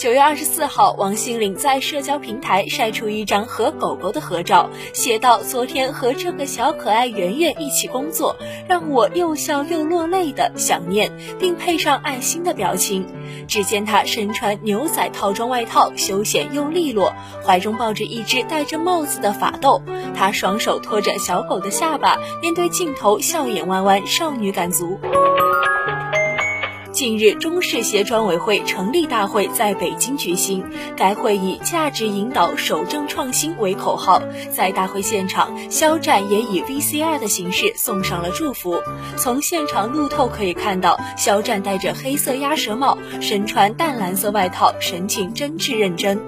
九月二十四号，王心凌在社交平台晒出一张和狗狗的合照，写道：“昨天和这个小可爱圆圆一起工作，让我又笑又落泪的想念，并配上爱心的表情。”只见她身穿牛仔套装外套，休闲又利落，怀中抱着一只戴着帽子的法斗，她双手托着小狗的下巴，面对镜头笑眼弯弯，少女感足。近日，中视协专委会成立大会在北京举行。该会以“价值引导，守正创新”为口号。在大会现场，肖战也以 VCR 的形式送上了祝福。从现场路透可以看到，肖战戴着黑色鸭舌帽，身穿淡蓝色外套，神情真挚认真。